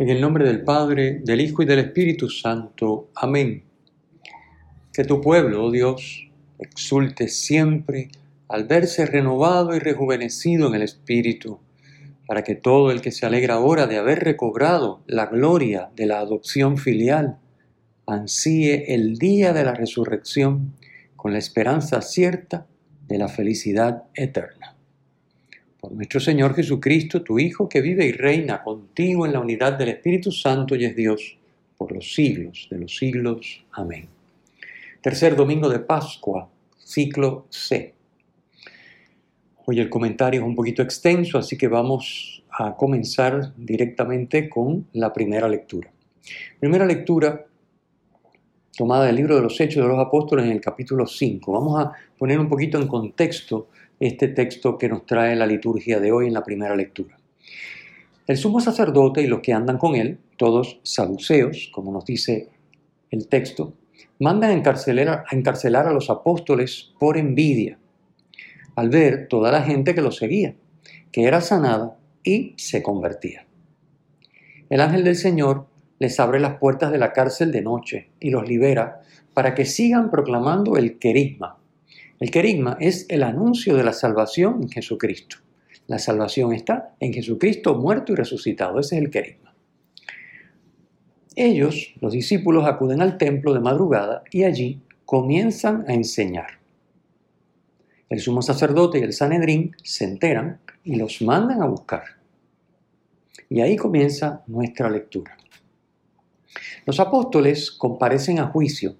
En el nombre del Padre, del Hijo y del Espíritu Santo. Amén. Que tu pueblo, oh Dios, exulte siempre al verse renovado y rejuvenecido en el Espíritu, para que todo el que se alegra ahora de haber recobrado la gloria de la adopción filial, ansíe el día de la resurrección con la esperanza cierta de la felicidad eterna por nuestro Señor Jesucristo, tu Hijo, que vive y reina contigo en la unidad del Espíritu Santo y es Dios por los siglos de los siglos. Amén. Tercer domingo de Pascua, ciclo C. Hoy el comentario es un poquito extenso, así que vamos a comenzar directamente con la primera lectura. Primera lectura tomada del libro de los Hechos de los Apóstoles en el capítulo 5. Vamos a poner un poquito en contexto este texto que nos trae la liturgia de hoy en la primera lectura. El sumo sacerdote y los que andan con él, todos saduceos, como nos dice el texto, mandan encarcelar, a encarcelar a los apóstoles por envidia, al ver toda la gente que los seguía, que era sanada y se convertía. El ángel del Señor les abre las puertas de la cárcel de noche y los libera para que sigan proclamando el querisma, el querigma es el anuncio de la salvación en Jesucristo. La salvación está en Jesucristo muerto y resucitado. Ese es el querigma. Ellos, los discípulos, acuden al templo de madrugada y allí comienzan a enseñar. El sumo sacerdote y el Sanedrín se enteran y los mandan a buscar. Y ahí comienza nuestra lectura. Los apóstoles comparecen a juicio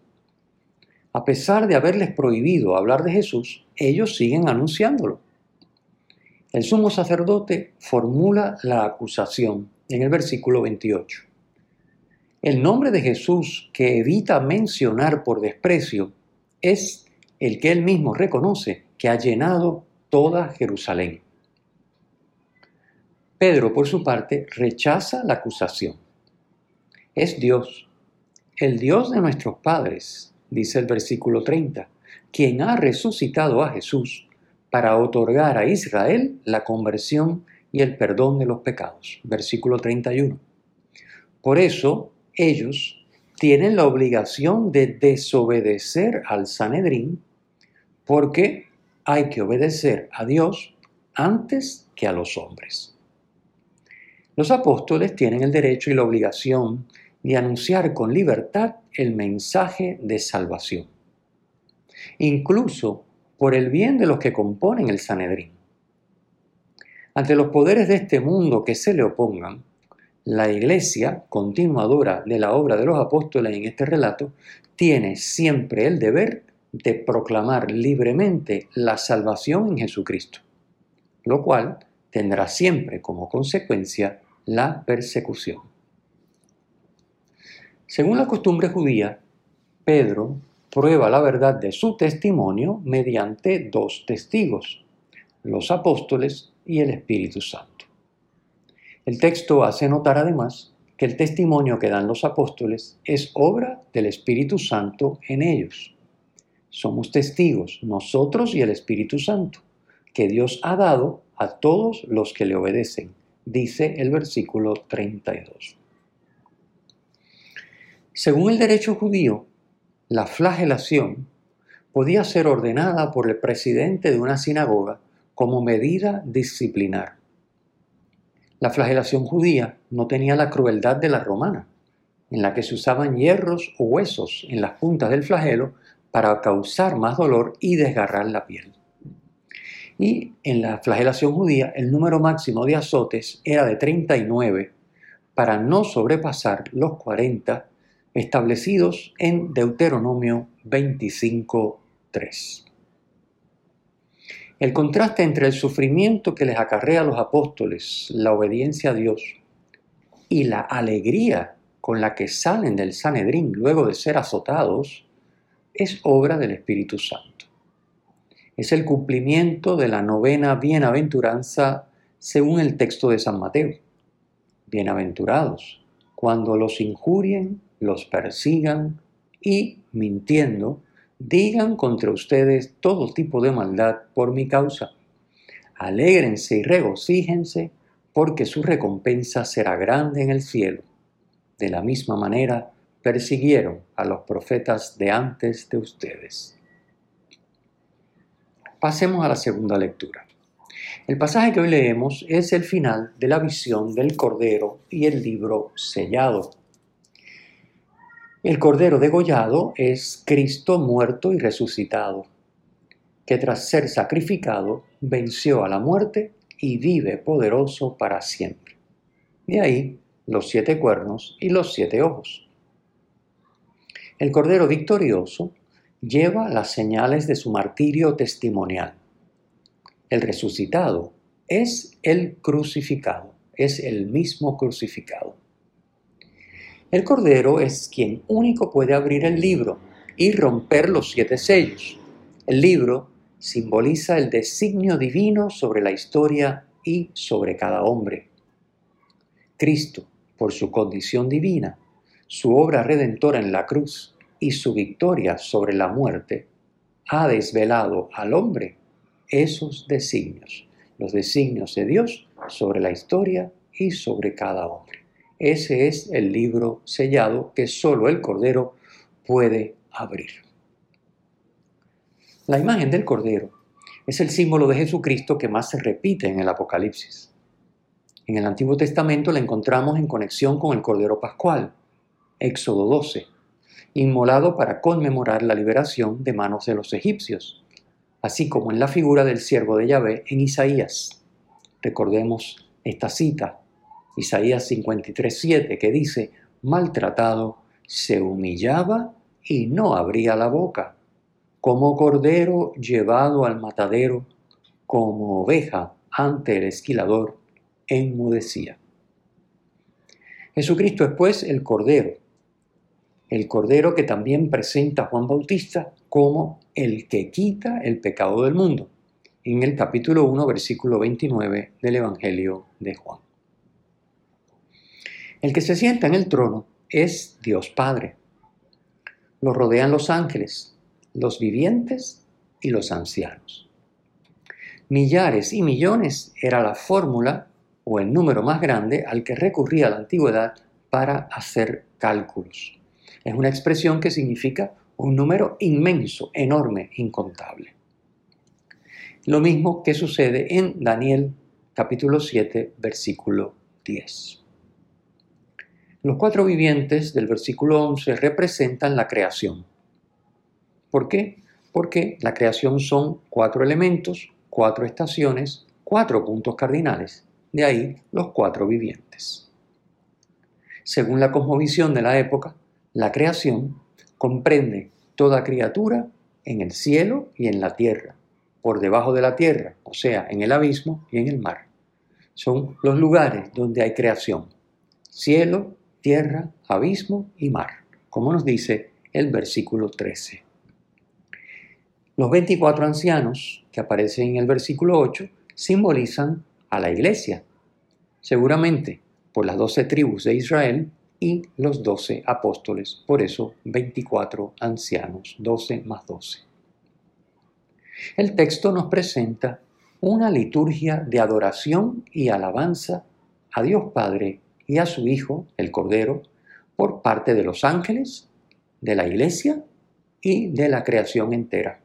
a pesar de haberles prohibido hablar de Jesús, ellos siguen anunciándolo. El sumo sacerdote formula la acusación en el versículo 28. El nombre de Jesús que evita mencionar por desprecio es el que él mismo reconoce que ha llenado toda Jerusalén. Pedro, por su parte, rechaza la acusación. Es Dios, el Dios de nuestros padres, dice el versículo 30, quien ha resucitado a Jesús para otorgar a Israel la conversión y el perdón de los pecados. Versículo 31. Por eso ellos tienen la obligación de desobedecer al Sanedrín porque hay que obedecer a Dios antes que a los hombres. Los apóstoles tienen el derecho y la obligación de anunciar con libertad el mensaje de salvación, incluso por el bien de los que componen el Sanedrín. Ante los poderes de este mundo que se le opongan, la Iglesia, continuadora de la obra de los apóstoles en este relato, tiene siempre el deber de proclamar libremente la salvación en Jesucristo, lo cual tendrá siempre como consecuencia la persecución. Según la costumbre judía, Pedro prueba la verdad de su testimonio mediante dos testigos, los apóstoles y el Espíritu Santo. El texto hace notar además que el testimonio que dan los apóstoles es obra del Espíritu Santo en ellos. Somos testigos, nosotros y el Espíritu Santo, que Dios ha dado a todos los que le obedecen, dice el versículo 32. Según el derecho judío, la flagelación podía ser ordenada por el presidente de una sinagoga como medida disciplinar. La flagelación judía no tenía la crueldad de la romana, en la que se usaban hierros o huesos en las puntas del flagelo para causar más dolor y desgarrar la piel. Y en la flagelación judía el número máximo de azotes era de 39 para no sobrepasar los 40 establecidos en Deuteronomio 25.3. El contraste entre el sufrimiento que les acarrea a los apóstoles, la obediencia a Dios, y la alegría con la que salen del Sanedrín luego de ser azotados es obra del Espíritu Santo. Es el cumplimiento de la novena bienaventuranza según el texto de San Mateo. Bienaventurados cuando los injurien, los persigan y, mintiendo, digan contra ustedes todo tipo de maldad por mi causa. Alégrense y regocíjense, porque su recompensa será grande en el cielo. De la misma manera persiguieron a los profetas de antes de ustedes. Pasemos a la segunda lectura. El pasaje que hoy leemos es el final de la visión del Cordero y el libro sellado. El Cordero degollado es Cristo muerto y resucitado, que tras ser sacrificado venció a la muerte y vive poderoso para siempre. De ahí los siete cuernos y los siete ojos. El Cordero victorioso lleva las señales de su martirio testimonial. El resucitado es el crucificado, es el mismo crucificado. El Cordero es quien único puede abrir el libro y romper los siete sellos. El libro simboliza el designio divino sobre la historia y sobre cada hombre. Cristo, por su condición divina, su obra redentora en la cruz y su victoria sobre la muerte, ha desvelado al hombre esos designios, los designios de Dios sobre la historia y sobre cada hombre. Ese es el libro sellado que solo el Cordero puede abrir. La imagen del Cordero es el símbolo de Jesucristo que más se repite en el Apocalipsis. En el Antiguo Testamento la encontramos en conexión con el Cordero Pascual, Éxodo 12, inmolado para conmemorar la liberación de manos de los egipcios, así como en la figura del siervo de Yahvé en Isaías. Recordemos esta cita Isaías 53:7, que dice, maltratado, se humillaba y no abría la boca, como cordero llevado al matadero, como oveja ante el esquilador, enmudecía. Jesucristo es pues el cordero, el cordero que también presenta Juan Bautista como el que quita el pecado del mundo, en el capítulo 1, versículo 29 del Evangelio de Juan. El que se sienta en el trono es Dios Padre. Lo rodean los ángeles, los vivientes y los ancianos. Millares y millones era la fórmula o el número más grande al que recurría la antigüedad para hacer cálculos. Es una expresión que significa un número inmenso, enorme, incontable. Lo mismo que sucede en Daniel capítulo 7, versículo 10. Los cuatro vivientes del versículo 11 representan la creación. ¿Por qué? Porque la creación son cuatro elementos, cuatro estaciones, cuatro puntos cardinales. De ahí los cuatro vivientes. Según la cosmovisión de la época, la creación comprende toda criatura en el cielo y en la tierra, por debajo de la tierra, o sea, en el abismo y en el mar. Son los lugares donde hay creación. Cielo, tierra, abismo y mar, como nos dice el versículo 13. Los 24 ancianos que aparecen en el versículo 8 simbolizan a la iglesia, seguramente por las 12 tribus de Israel y los 12 apóstoles, por eso 24 ancianos, 12 más 12. El texto nos presenta una liturgia de adoración y alabanza a Dios Padre y a su Hijo, el Cordero, por parte de los ángeles, de la iglesia y de la creación entera.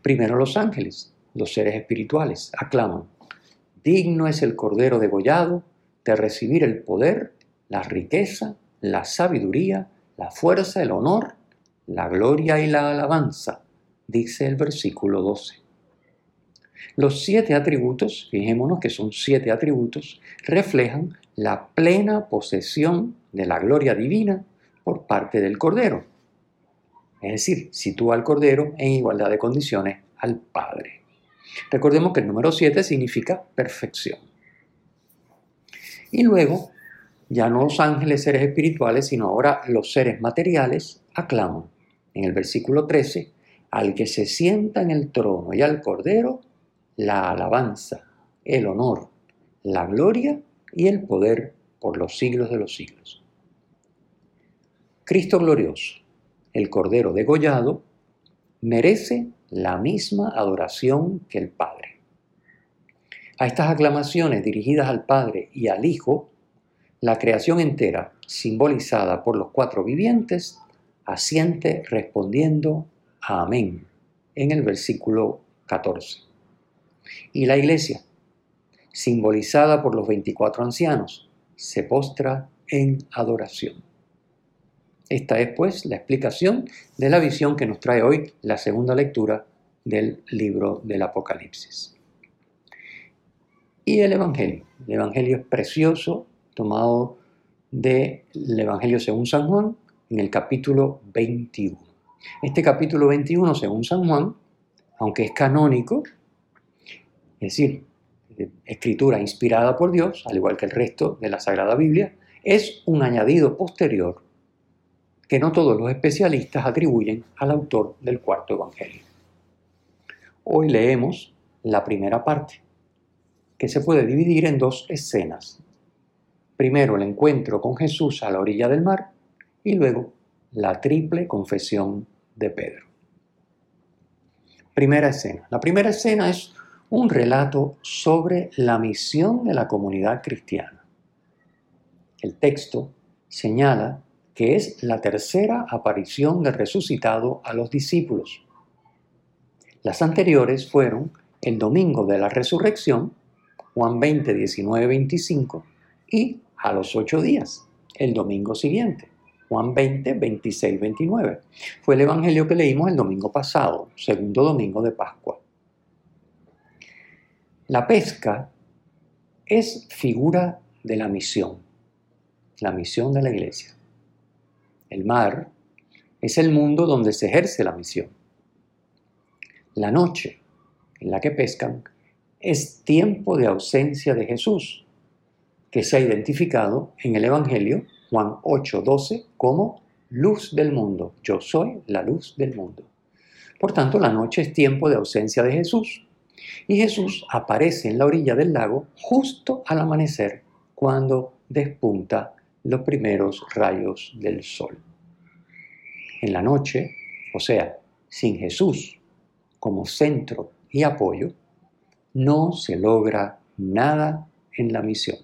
Primero los ángeles, los seres espirituales, aclaman, digno es el Cordero degollado de recibir el poder, la riqueza, la sabiduría, la fuerza, el honor, la gloria y la alabanza, dice el versículo 12. Los siete atributos, fijémonos que son siete atributos, reflejan la plena posesión de la gloria divina por parte del Cordero. Es decir, sitúa al Cordero en igualdad de condiciones al Padre. Recordemos que el número 7 significa perfección. Y luego ya no los ángeles seres espirituales, sino ahora los seres materiales aclaman. En el versículo 13, al que se sienta en el trono y al cordero, la alabanza, el honor, la gloria y el poder por los siglos de los siglos. Cristo glorioso, el cordero degollado, merece la misma adoración que el Padre. A estas aclamaciones dirigidas al Padre y al Hijo, la creación entera, simbolizada por los cuatro vivientes, asiente respondiendo Amén en el versículo 14. Y la iglesia, simbolizada por los 24 ancianos, se postra en adoración. Esta es pues la explicación de la visión que nos trae hoy la segunda lectura del libro del Apocalipsis. Y el Evangelio. El Evangelio es precioso, tomado del Evangelio según San Juan en el capítulo 21. Este capítulo 21, según San Juan, aunque es canónico, es decir, escritura inspirada por Dios, al igual que el resto de la Sagrada Biblia, es un añadido posterior que no todos los especialistas atribuyen al autor del cuarto Evangelio. Hoy leemos la primera parte, que se puede dividir en dos escenas. Primero el encuentro con Jesús a la orilla del mar y luego la triple confesión de Pedro. Primera escena. La primera escena es un relato sobre la misión de la comunidad cristiana. El texto señala que es la tercera aparición del resucitado a los discípulos. Las anteriores fueron el domingo de la resurrección, Juan 20, 19, 25, y a los ocho días, el domingo siguiente, Juan 20, 26, 29. Fue el Evangelio que leímos el domingo pasado, segundo domingo de Pascua. La pesca es figura de la misión, la misión de la iglesia. El mar es el mundo donde se ejerce la misión. La noche en la que pescan es tiempo de ausencia de Jesús, que se ha identificado en el Evangelio Juan 8:12 como luz del mundo. Yo soy la luz del mundo. Por tanto, la noche es tiempo de ausencia de Jesús. Y Jesús aparece en la orilla del lago justo al amanecer, cuando despunta los primeros rayos del sol. En la noche, o sea, sin Jesús como centro y apoyo, no se logra nada en la misión.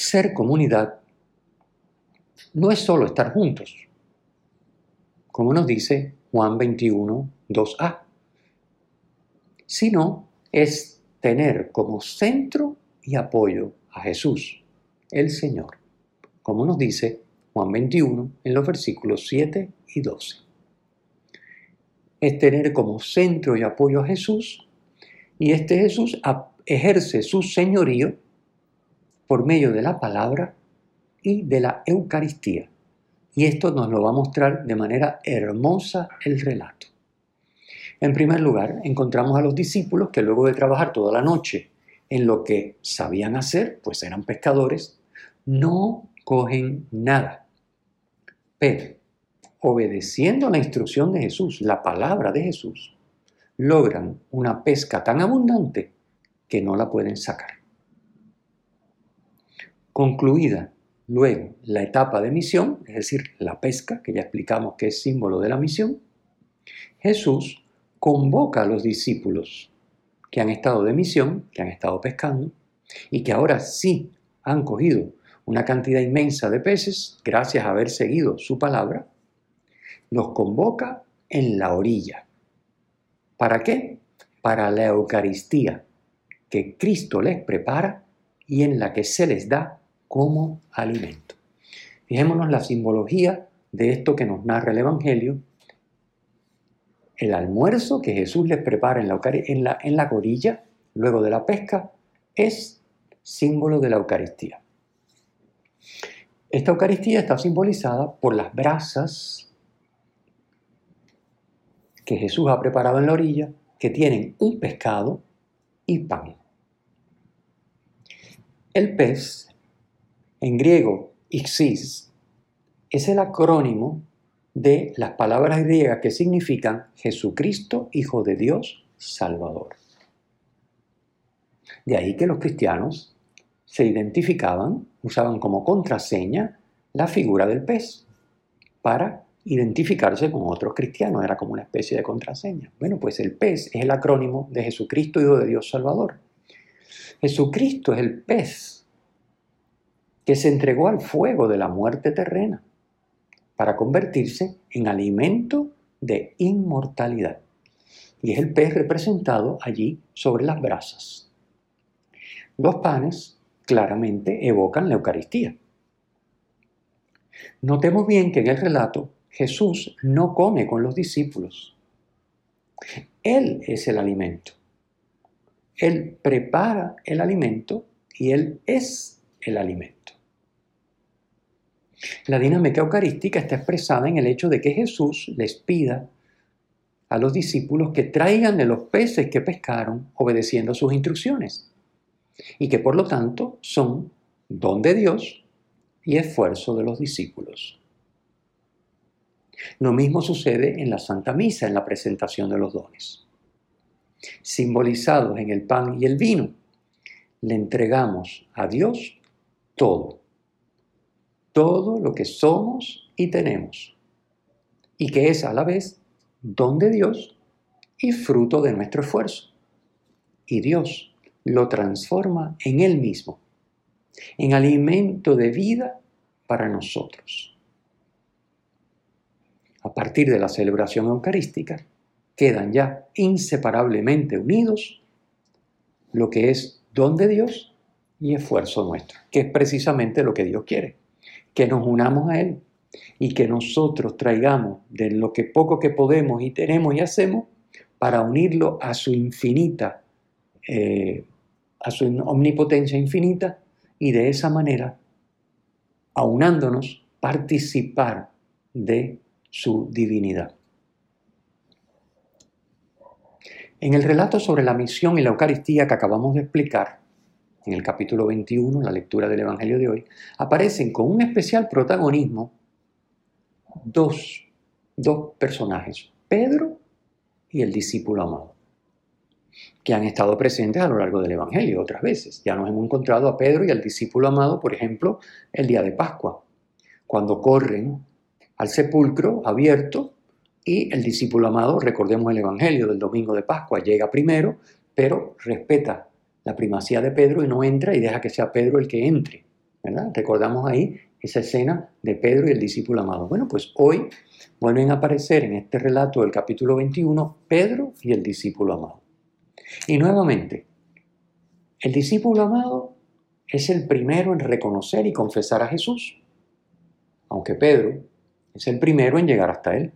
ser comunidad no es solo estar juntos, como nos dice Juan 21, 2a, sino es tener como centro y apoyo a Jesús, el Señor, como nos dice Juan 21 en los versículos 7 y 12. Es tener como centro y apoyo a Jesús y este Jesús ejerce su señorío por medio de la palabra y de la Eucaristía. Y esto nos lo va a mostrar de manera hermosa el relato. En primer lugar, encontramos a los discípulos que luego de trabajar toda la noche en lo que sabían hacer, pues eran pescadores, no cogen nada. Pero, obedeciendo la instrucción de Jesús, la palabra de Jesús, logran una pesca tan abundante que no la pueden sacar. Concluida luego la etapa de misión, es decir, la pesca, que ya explicamos que es símbolo de la misión, Jesús convoca a los discípulos que han estado de misión, que han estado pescando, y que ahora sí han cogido una cantidad inmensa de peces, gracias a haber seguido su palabra, los convoca en la orilla. ¿Para qué? Para la Eucaristía que Cristo les prepara y en la que se les da como alimento. Fijémonos la simbología de esto que nos narra el Evangelio. El almuerzo que Jesús les prepara en la, en luego de la pesca, es símbolo de la Eucaristía. Esta Eucaristía está simbolizada por las brasas que Jesús ha preparado en la orilla, que tienen un pescado y pan. El pez, en griego, ixis, es el acrónimo de las palabras griegas que significan Jesucristo, Hijo de Dios, Salvador. De ahí que los cristianos se identificaban, usaban como contraseña la figura del pez para identificarse con otros cristianos, era como una especie de contraseña. Bueno, pues el pez es el acrónimo de Jesucristo, Hijo de Dios Salvador. Jesucristo es el pez que se entregó al fuego de la muerte terrena para convertirse en alimento de inmortalidad. Y es el pez representado allí sobre las brasas. Los panes claramente evocan la Eucaristía. Notemos bien que en el relato Jesús no come con los discípulos. Él es el alimento. Él prepara el alimento y Él es el alimento. La dinámica eucarística está expresada en el hecho de que Jesús les pida a los discípulos que traigan de los peces que pescaron obedeciendo sus instrucciones y que por lo tanto son don de Dios y esfuerzo de los discípulos. Lo mismo sucede en la Santa Misa, en la presentación de los dones. Simbolizados en el pan y el vino, le entregamos a Dios todo, todo lo que somos y tenemos, y que es a la vez don de Dios y fruto de nuestro esfuerzo. Y Dios lo transforma en Él mismo, en alimento de vida para nosotros. A partir de la celebración eucarística, quedan ya inseparablemente unidos lo que es don de Dios y esfuerzo nuestro, que es precisamente lo que Dios quiere, que nos unamos a Él y que nosotros traigamos de lo que poco que podemos y tenemos y hacemos para unirlo a su infinita, eh, a su omnipotencia infinita y de esa manera, aunándonos, participar de su divinidad. En el relato sobre la misión y la Eucaristía que acabamos de explicar, en el capítulo 21, la lectura del Evangelio de hoy, aparecen con un especial protagonismo dos, dos personajes, Pedro y el discípulo amado, que han estado presentes a lo largo del Evangelio otras veces. Ya nos hemos encontrado a Pedro y al discípulo amado, por ejemplo, el día de Pascua, cuando corren al sepulcro abierto y el discípulo amado, recordemos el Evangelio del domingo de Pascua, llega primero, pero respeta la primacía de Pedro y no entra y deja que sea Pedro el que entre. ¿verdad? Recordamos ahí esa escena de Pedro y el discípulo amado. Bueno, pues hoy vuelven a aparecer en este relato del capítulo 21 Pedro y el discípulo amado. Y nuevamente, el discípulo amado es el primero en reconocer y confesar a Jesús, aunque Pedro es el primero en llegar hasta él.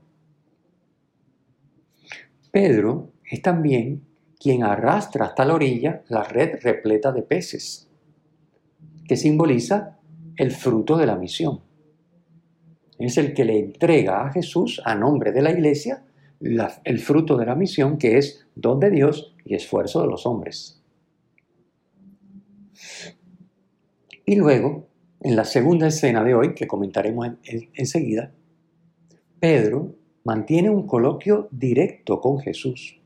Pedro es también quien arrastra hasta la orilla la red repleta de peces, que simboliza el fruto de la misión. Es el que le entrega a Jesús, a nombre de la iglesia, el fruto de la misión, que es don de Dios y esfuerzo de los hombres. Y luego, en la segunda escena de hoy, que comentaremos enseguida, Pedro mantiene un coloquio directo con Jesús,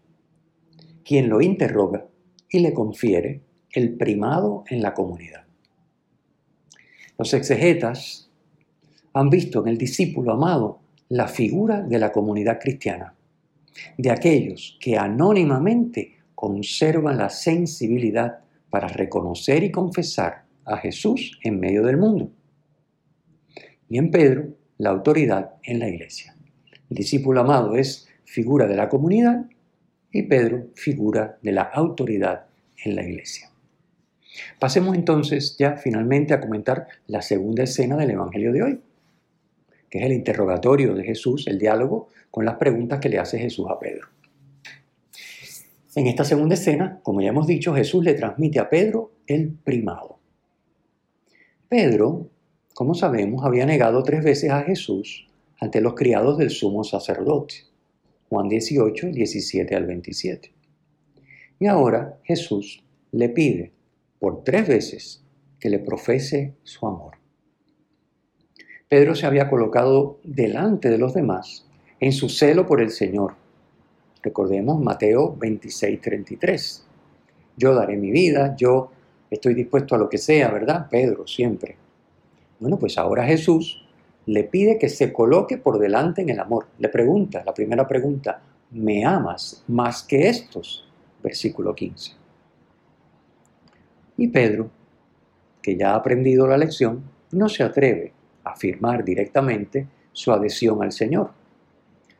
quien lo interroga y le confiere el primado en la comunidad. Los exegetas han visto en el discípulo amado la figura de la comunidad cristiana, de aquellos que anónimamente conservan la sensibilidad para reconocer y confesar a Jesús en medio del mundo. Y en Pedro la autoridad en la iglesia. El discípulo amado es figura de la comunidad y Pedro figura de la autoridad en la iglesia. Pasemos entonces ya finalmente a comentar la segunda escena del Evangelio de hoy, que es el interrogatorio de Jesús, el diálogo con las preguntas que le hace Jesús a Pedro. En esta segunda escena, como ya hemos dicho, Jesús le transmite a Pedro el primado. Pedro como sabemos, había negado tres veces a Jesús ante los criados del sumo sacerdote. Juan 18, 17 al 27. Y ahora Jesús le pide por tres veces que le profese su amor. Pedro se había colocado delante de los demás en su celo por el Señor. Recordemos Mateo 26, 33. Yo daré mi vida, yo estoy dispuesto a lo que sea, ¿verdad? Pedro, siempre. Bueno, pues ahora Jesús le pide que se coloque por delante en el amor. Le pregunta, la primera pregunta, ¿me amas más que estos? Versículo 15. Y Pedro, que ya ha aprendido la lección, no se atreve a afirmar directamente su adhesión al Señor,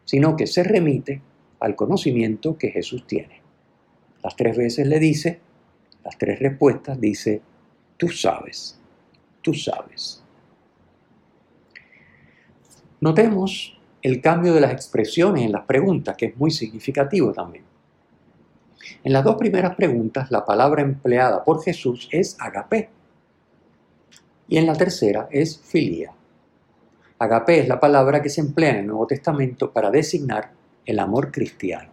sino que se remite al conocimiento que Jesús tiene. Las tres veces le dice, las tres respuestas dice, tú sabes, tú sabes. Notemos el cambio de las expresiones en las preguntas, que es muy significativo también. En las dos primeras preguntas, la palabra empleada por Jesús es agape. Y en la tercera es filia. Agape es la palabra que se emplea en el Nuevo Testamento para designar el amor cristiano,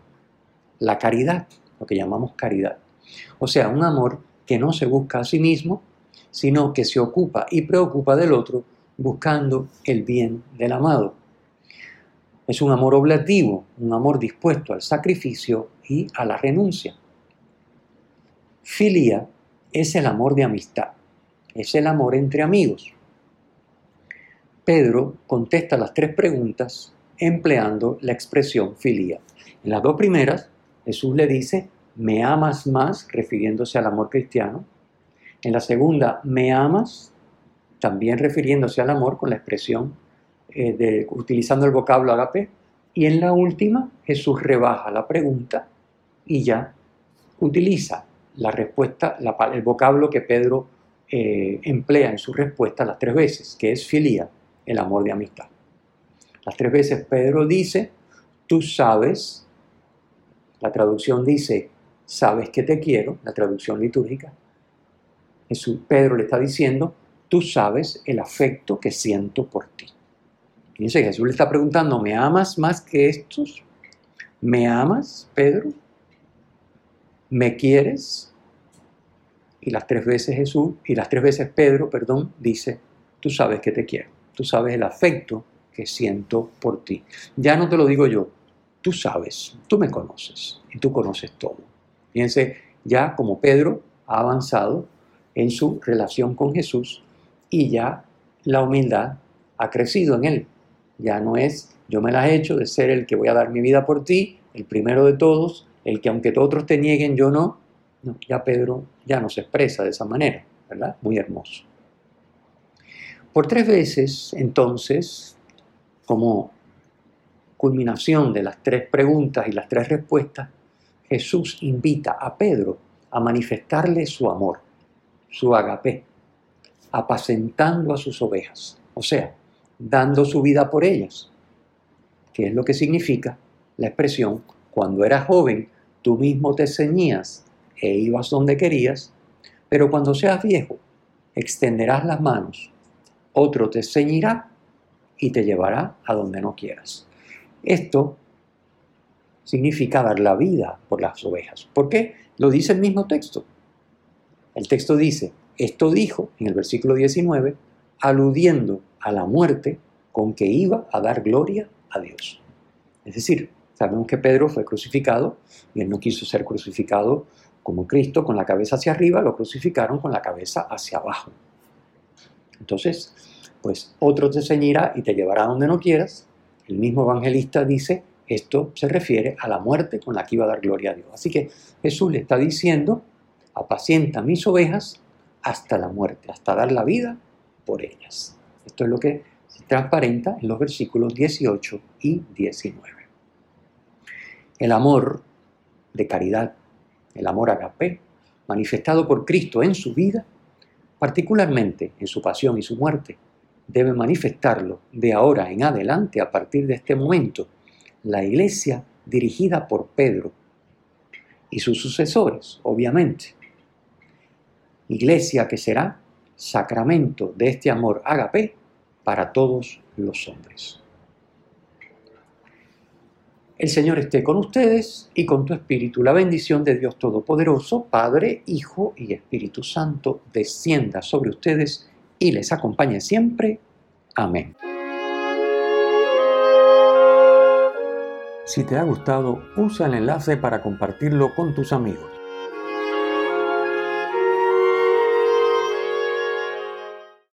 la caridad, lo que llamamos caridad. O sea, un amor que no se busca a sí mismo, sino que se ocupa y preocupa del otro buscando el bien del amado. Es un amor oblativo, un amor dispuesto al sacrificio y a la renuncia. Filia es el amor de amistad, es el amor entre amigos. Pedro contesta las tres preguntas empleando la expresión filia. En las dos primeras, Jesús le dice, ¿me amas más? refiriéndose al amor cristiano. En la segunda, ¿me amas? También refiriéndose al amor con la expresión eh, de, utilizando el vocablo agape. Y en la última, Jesús rebaja la pregunta y ya utiliza la respuesta, el vocablo que Pedro eh, emplea en su respuesta las tres veces, que es filia, el amor de amistad. Las tres veces Pedro dice, tú sabes, la traducción dice, sabes que te quiero, la traducción litúrgica. Jesús, Pedro le está diciendo, tú sabes el afecto que siento por ti. Fíjense, Jesús le está preguntando, ¿me amas más que estos? ¿Me amas, Pedro? ¿Me quieres? Y las tres veces Jesús, y las tres veces Pedro, perdón, dice, tú sabes que te quiero, tú sabes el afecto que siento por ti. Ya no te lo digo yo, tú sabes, tú me conoces y tú conoces todo. Fíjense, ya como Pedro ha avanzado en su relación con Jesús y ya la humildad ha crecido en él. Ya no es yo me la he hecho de ser el que voy a dar mi vida por ti, el primero de todos, el que aunque otros te nieguen, yo no. no ya Pedro ya no se expresa de esa manera, ¿verdad? Muy hermoso. Por tres veces, entonces, como culminación de las tres preguntas y las tres respuestas, Jesús invita a Pedro a manifestarle su amor, su agape, apacentando a sus ovejas, o sea, dando su vida por ellas, que es lo que significa la expresión, cuando eras joven, tú mismo te ceñías e ibas donde querías, pero cuando seas viejo, extenderás las manos, otro te ceñirá y te llevará a donde no quieras. Esto significa dar la vida por las ovejas. ¿Por qué? Lo dice el mismo texto. El texto dice, esto dijo en el versículo 19, aludiendo a la muerte con que iba a dar gloria a Dios. Es decir, sabemos que Pedro fue crucificado y él no quiso ser crucificado como Cristo con la cabeza hacia arriba, lo crucificaron con la cabeza hacia abajo. Entonces, pues otro te ceñirá y te llevará donde no quieras. El mismo evangelista dice, esto se refiere a la muerte con la que iba a dar gloria a Dios. Así que Jesús le está diciendo, apacienta mis ovejas hasta la muerte, hasta dar la vida por ellas. Esto es lo que se transparenta en los versículos 18 y 19. El amor de caridad, el amor agape, manifestado por Cristo en su vida, particularmente en su pasión y su muerte, debe manifestarlo de ahora en adelante, a partir de este momento, la iglesia dirigida por Pedro y sus sucesores, obviamente. Iglesia que será sacramento de este amor agape para todos los hombres. El Señor esté con ustedes y con tu espíritu. La bendición de Dios Todopoderoso, Padre, Hijo y Espíritu Santo, descienda sobre ustedes y les acompañe siempre. Amén. Si te ha gustado, usa el enlace para compartirlo con tus amigos.